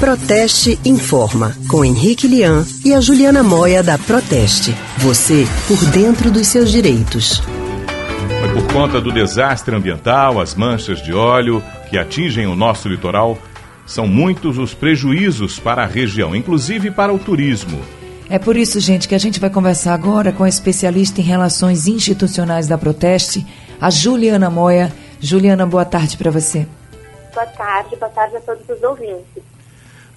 Proteste Informa, com Henrique Lian e a Juliana Moia da Proteste. Você por dentro dos seus direitos. Por conta do desastre ambiental, as manchas de óleo que atingem o nosso litoral, são muitos os prejuízos para a região, inclusive para o turismo. É por isso, gente, que a gente vai conversar agora com a especialista em relações institucionais da Proteste, a Juliana Moia. Juliana, boa tarde para você. Boa tarde, boa tarde a todos os ouvintes.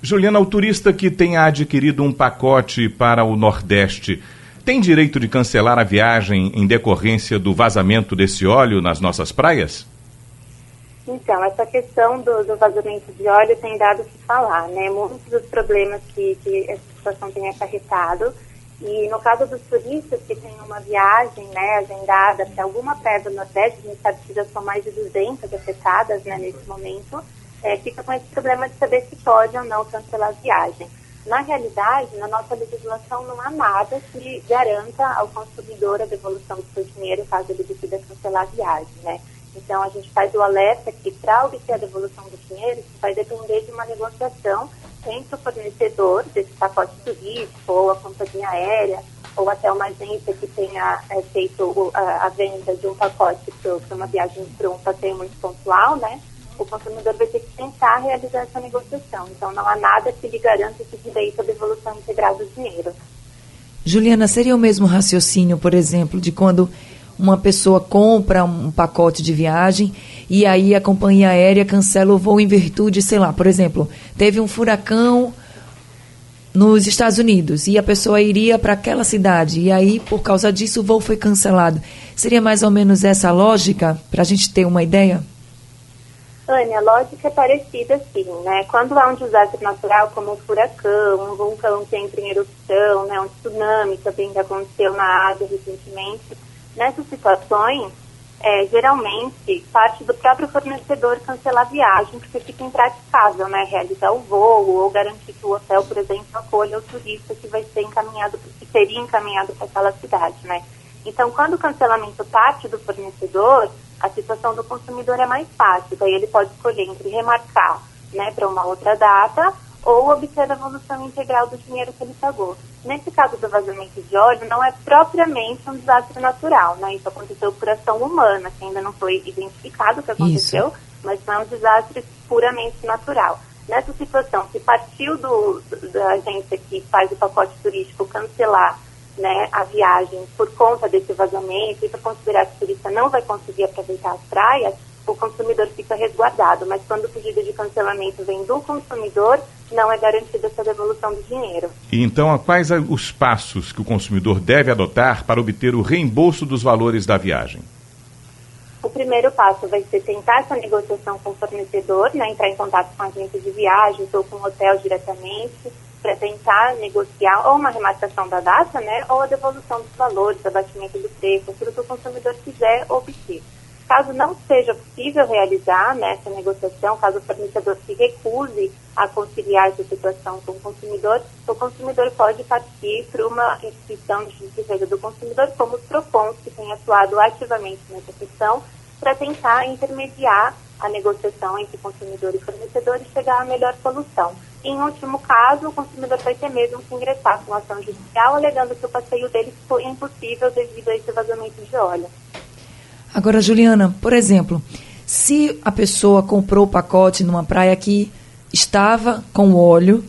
Juliana, o turista que tenha adquirido um pacote para o Nordeste tem direito de cancelar a viagem em decorrência do vazamento desse óleo nas nossas praias? Então, essa questão do, do vazamento de óleo tem dado o que falar, né? Muitos dos problemas que, que essa situação tem acarretado. E no caso dos turistas que têm uma viagem né, agendada para alguma praia do Nordeste, a gente sabe que já são mais de 200 afetadas né, nesse momento, é, fica com esse problema de saber se pode ou não cancelar a viagem. Na realidade, na nossa legislação não há nada que garanta ao consumidor a devolução do seu dinheiro caso ele decida cancelar a viagem, né? Então, a gente faz o alerta que para obter a devolução do dinheiro, vai depender de uma negociação entre o fornecedor desse pacote turístico, ou a companhia aérea, ou até uma agência que tenha é, feito a, a, venda de um pacote para uma viagem um passeio muito pontual, né? O consumidor vai ter que tentar realizar essa negociação. Então, não há nada que lhe garanta esse direito à devolução integral do dinheiro. Juliana, seria o mesmo raciocínio, por exemplo, de quando uma pessoa compra um pacote de viagem e aí a companhia aérea cancela o voo em virtude, sei lá, por exemplo, teve um furacão nos Estados Unidos e a pessoa iria para aquela cidade e aí por causa disso o voo foi cancelado. Seria mais ou menos essa lógica para a gente ter uma ideia? Ania, a lógica é parecida sim, né? Quando há um desastre natural como um furacão, um vulcão que entra em erupção, né, um tsunami também que aconteceu na Ásia recentemente, Nessas situações, é, geralmente, parte do próprio fornecedor cancelar a viagem, porque fica impraticável, né, realizar o voo ou garantir que o hotel, por exemplo, acolha o turista que vai ser encaminhado, que seria encaminhado para aquela cidade, né. Então, quando o cancelamento parte do fornecedor, a situação do consumidor é mais fácil, daí ele pode escolher entre remarcar, né, para uma outra data ou obter a devolução integral do dinheiro que ele pagou. Nesse caso do vazamento de óleo, não é propriamente um desastre natural, né? Isso aconteceu por ação humana, que ainda não foi identificado o que aconteceu, Isso. mas não é um desastre puramente natural. Nessa situação, se partiu do, da agência que faz o pacote turístico cancelar né, a viagem por conta desse vazamento e para considerar que o turista não vai conseguir aproveitar as praias, o consumidor fica resguardado. Mas quando o pedido de cancelamento vem do consumidor, não é garantida essa devolução do dinheiro. E então, quais os passos que o consumidor deve adotar para obter o reembolso dos valores da viagem? O primeiro passo vai ser tentar essa negociação com o fornecedor, né, entrar em contato com a agência de viagens ou com o hotel diretamente, para tentar negociar ou uma remarcação da data, né, ou a devolução dos valores, abatimento do preço, aquilo que o consumidor quiser obter. Caso não seja possível realizar né, essa negociação, caso o fornecedor se recuse a conciliar essa situação com o consumidor, o consumidor pode partir para uma instituição de defesa do consumidor, como os PROCONs, que têm atuado ativamente nessa questão, para tentar intermediar a negociação entre consumidor e fornecedor e chegar à melhor solução. Em último caso, o consumidor vai ter mesmo que ingressar com ação judicial, alegando que o passeio dele foi impossível devido a esse vazamento de óleo. Agora, Juliana, por exemplo, se a pessoa comprou o pacote numa praia que estava com óleo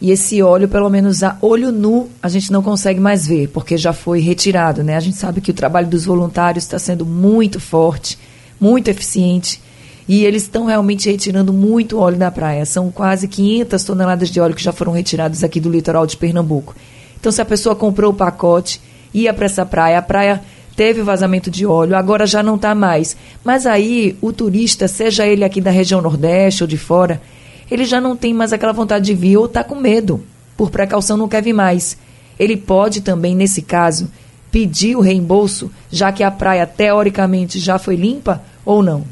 e esse óleo, pelo menos a olho nu, a gente não consegue mais ver, porque já foi retirado, né? A gente sabe que o trabalho dos voluntários está sendo muito forte, muito eficiente, e eles estão realmente retirando muito óleo da praia. São quase 500 toneladas de óleo que já foram retirados aqui do litoral de Pernambuco. Então, se a pessoa comprou o pacote, ia para essa praia, a praia teve vazamento de óleo, agora já não está mais. Mas aí o turista, seja ele aqui da região Nordeste ou de fora, ele já não tem mais aquela vontade de vir ou está com medo. Por precaução não quer vir mais. Ele pode também, nesse caso, pedir o reembolso, já que a praia teoricamente já foi limpa ou não?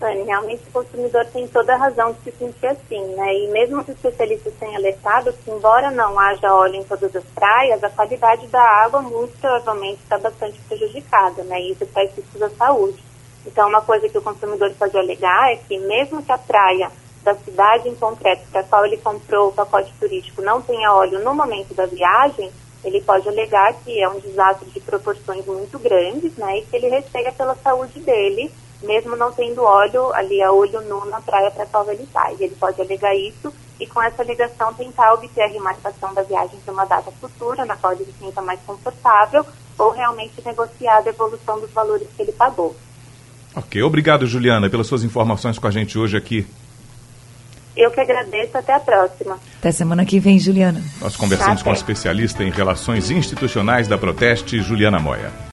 Anne, realmente o consumidor tem toda a razão de se sentir assim, né? E mesmo os especialistas têm alertado que, embora não haja óleo em todas as praias, a qualidade da água muito provavelmente está bastante prejudicada, né? E isso faz riscos à saúde. Então, uma coisa que o consumidor pode alegar é que, mesmo que a praia da cidade em concreto para a qual ele comprou o pacote turístico não tenha óleo no momento da viagem, ele pode alegar que é um desastre de proporções muito grandes, né, e que ele receia pela saúde dele, mesmo não tendo óleo ali a olho nu na praia para qual ele vai. Ele pode alegar isso e com essa alegação tentar obter a remarcação da viagem para uma data futura, na qual ele se sinta mais confortável, ou realmente negociar a devolução dos valores que ele pagou. Ok, obrigado Juliana pelas suas informações com a gente hoje aqui. Eu que agradeço, até a próxima. Até semana que vem, Juliana. Nós conversamos tá com a especialista em relações institucionais da Proteste, Juliana Moya.